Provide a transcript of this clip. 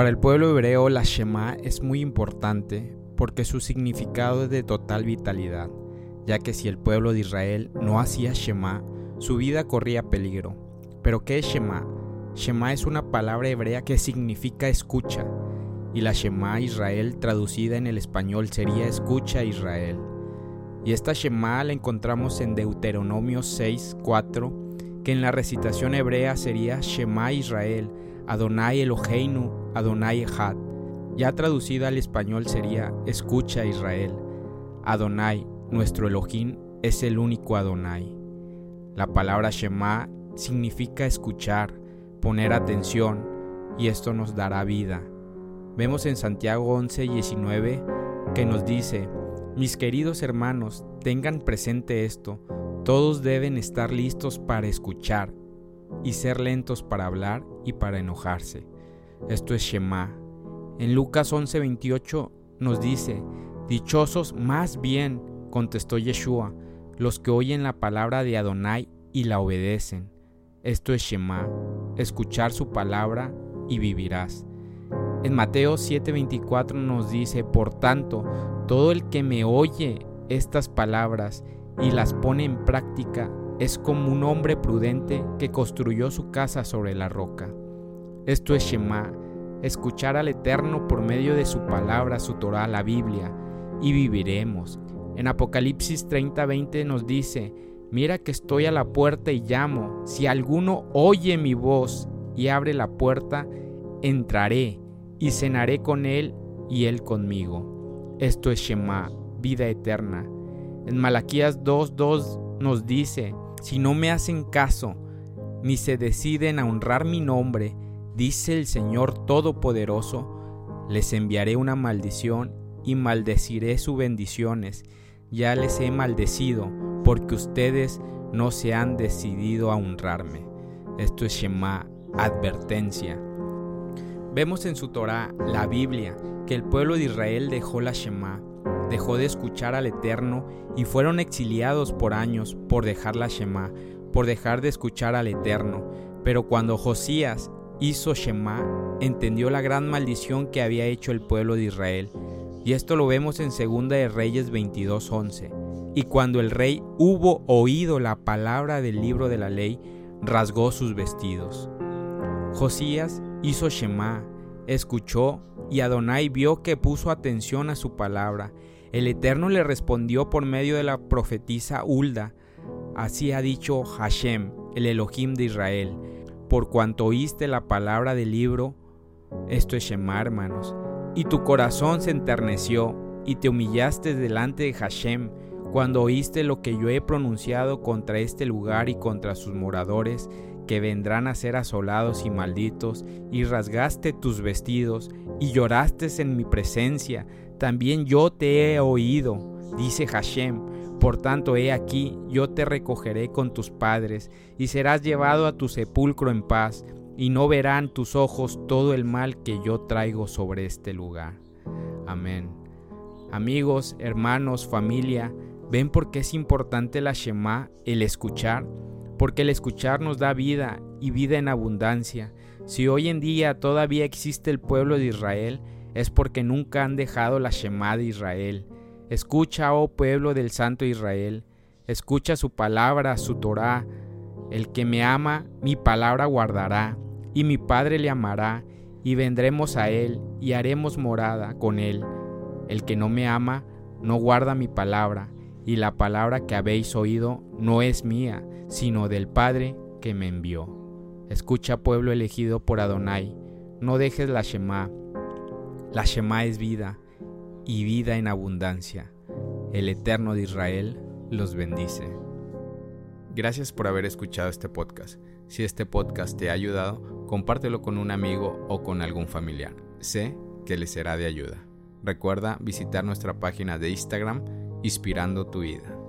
Para el pueblo hebreo la Shema es muy importante porque su significado es de total vitalidad, ya que si el pueblo de Israel no hacía Shema, su vida corría peligro. Pero ¿qué es Shema? Shema es una palabra hebrea que significa escucha, y la Shema Israel traducida en el español sería escucha Israel. Y esta Shema la encontramos en Deuteronomio 6, 4, que en la recitación hebrea sería Shema Israel, Adonai Eloheinu, Adonai Echad. Ya traducida al español sería Escucha Israel. Adonai, nuestro Elohim, es el único Adonai. La palabra Shema significa escuchar, poner atención, y esto nos dará vida. Vemos en Santiago 11, 19 que nos dice, mis queridos hermanos, tengan presente esto, todos deben estar listos para escuchar y ser lentos para hablar y para enojarse. Esto es Shema. En Lucas 11:28 nos dice, Dichosos más bien, contestó Yeshua, los que oyen la palabra de Adonai y la obedecen. Esto es Shema, escuchar su palabra y vivirás. En Mateo 7:24 nos dice, por tanto, todo el que me oye estas palabras y las pone en práctica es como un hombre prudente que construyó su casa sobre la roca. Esto es Shema, escuchar al Eterno por medio de su palabra, su Torah, la Biblia, y viviremos. En Apocalipsis 30:20 nos dice, mira que estoy a la puerta y llamo, si alguno oye mi voz y abre la puerta, entraré y cenaré con él y él conmigo. Esto es Shema, vida eterna. En Malaquías 2.2 nos dice, si no me hacen caso, ni se deciden a honrar mi nombre, dice el Señor Todopoderoso, les enviaré una maldición y maldeciré sus bendiciones. Ya les he maldecido, porque ustedes no se han decidido a honrarme. Esto es Shema, advertencia. Vemos en su Torah, la Biblia, que el pueblo de Israel dejó la Shema, dejó de escuchar al Eterno y fueron exiliados por años por dejar la Shema, por dejar de escuchar al Eterno. Pero cuando Josías hizo Shema, entendió la gran maldición que había hecho el pueblo de Israel. Y esto lo vemos en 2 de Reyes 22:11. Y cuando el rey hubo oído la palabra del libro de la ley, rasgó sus vestidos. Josías hizo Shema, escuchó y Adonai vio que puso atención a su palabra. El Eterno le respondió por medio de la profetisa Hulda. Así ha dicho Hashem, el Elohim de Israel, por cuanto oíste la palabra del libro, esto es Shema, hermanos, y tu corazón se enterneció y te humillaste delante de Hashem, cuando oíste lo que yo he pronunciado contra este lugar y contra sus moradores, que vendrán a ser asolados y malditos, y rasgaste tus vestidos, y lloraste en mi presencia, también yo te he oído, dice Hashem. Por tanto, he aquí, yo te recogeré con tus padres, y serás llevado a tu sepulcro en paz, y no verán tus ojos todo el mal que yo traigo sobre este lugar. Amén. Amigos, hermanos, familia, ¿ven por qué es importante la Shema, el escuchar? porque el escuchar nos da vida y vida en abundancia. Si hoy en día todavía existe el pueblo de Israel, es porque nunca han dejado la Shema de Israel. Escucha, oh pueblo del Santo Israel, escucha su palabra, su Torah. El que me ama, mi palabra guardará, y mi Padre le amará, y vendremos a él, y haremos morada con él. El que no me ama, no guarda mi palabra, y la palabra que habéis oído no es mía, sino del Padre que me envió. Escucha pueblo elegido por Adonai, no dejes la Shema. La Shema es vida y vida en abundancia. El Eterno de Israel los bendice. Gracias por haber escuchado este podcast. Si este podcast te ha ayudado, compártelo con un amigo o con algún familiar. Sé que le será de ayuda. Recuerda visitar nuestra página de Instagram, Inspirando tu vida.